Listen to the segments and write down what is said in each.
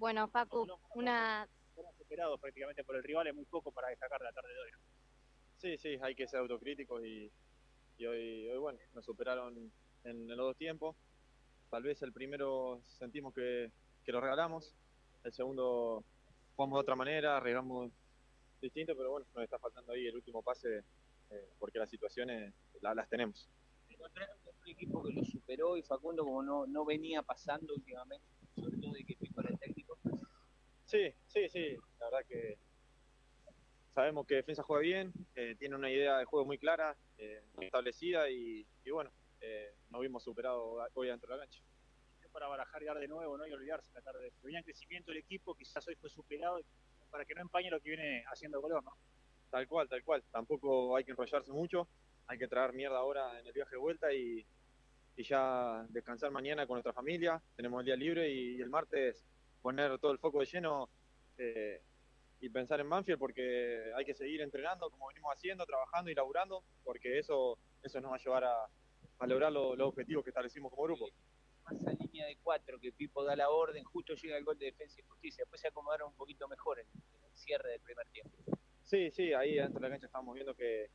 Bueno, Facu, una... Fueron superados prácticamente por el rival, es muy poco para destacar la tarde de hoy. Sí, sí, hay que ser autocríticos y, y hoy, hoy, bueno, nos superaron en, los dos tiempos. Tal vez el primero sentimos que, que lo regalamos, el segundo jugamos de otra manera, arriesgamos distinto, pero bueno, nos está faltando ahí el último pase eh, porque las situaciones las tenemos. Encontraron un equipo que lo superó y Facundo como no, no venía pasando últimamente, sobre todo de que técnico. Sí, sí, sí, la verdad que sabemos que Defensa juega bien, eh, tiene una idea de juego muy clara, eh, establecida y, bueno, eh, nos vimos superados hoy dentro de la cancha. Para barajar de nuevo ¿no? y olvidarse la tarde. Venía en crecimiento el equipo, quizás hoy fue superado para que no empañe lo que viene haciendo Colón, ¿no? Tal cual, tal cual. Tampoco hay que enrollarse mucho, hay que traer mierda ahora en el viaje de vuelta y, ya descansar mañana con nuestra familia. Tenemos el día libre y, el martes poner todo el foco de lleno eh, y pensar en Manfield porque hay que seguir entrenando como venimos haciendo, trabajando y laburando, porque eso, eso nos va a llevar a, lograr los objetivos que establecimos como grupo. Esa línea de cuatro que Pipo da la orden, justo llega el gol de defensa y justicia, después se acomodaron un poquito mejor en, el cierre del primer tiempo. Sí, sí, ahí dentro de la cancha estábamos viendo que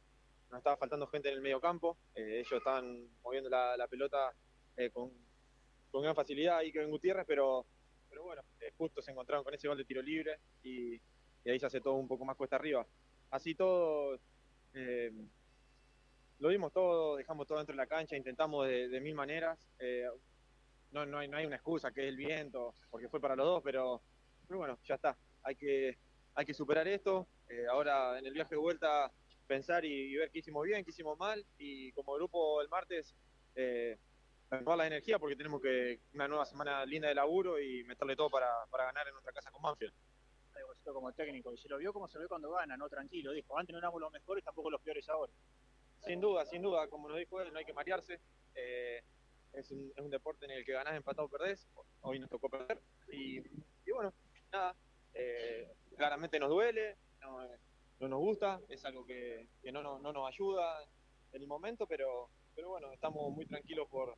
nos estaba faltando gente en el medio campo, eh, ellos estaban moviendo la, pelota eh, con, con, gran facilidad ahí que en Gutiérrez, pero, pero bueno, eh, justo se encontraron con ese gol de tiro libre y, ahí se hace todo un poco más cuesta arriba. Así todo, eh, lo vimos todo, dejamos todo dentro de la cancha, intentamos de, mil maneras. Eh, no, no, hay, una excusa que es el viento, porque fue para los dos, pero, bueno, ya está. Hay que, hay que superar esto. Eh, ahora en el viaje de vuelta pensar y, ver qué hicimos bien, qué hicimos mal y como grupo el martes renovar la energía porque tenemos que una nueva semana linda de laburo y meterle todo para, para ganar en nuestra casa con Manfield como técnico y se lo vio como se ve cuando gana, no tranquilo, dijo, antes no éramos los mejores, tampoco los peores ahora. Sin duda, sin duda, como nos dijo él, no hay que marearse, eh, es, un, es, un, deporte en el que ganás, empatado o perdés, hoy nos tocó perder, y, bueno, nada, eh, claramente nos duele, no, nos gusta, es algo que, no, no, no, nos ayuda en el momento, pero, pero bueno, estamos muy tranquilos por,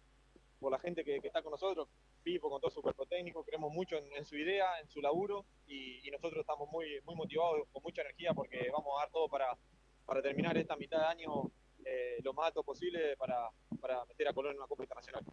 por la gente que, que está con nosotros, Pipo, con todo su cuerpo técnico, creemos mucho en, su idea, en su laburo y, nosotros estamos muy, muy motivados, con mucha energía porque vamos a dar todo para, terminar esta mitad de año eh, lo más alto posible para, para meter a Colón en una Copa Internacional.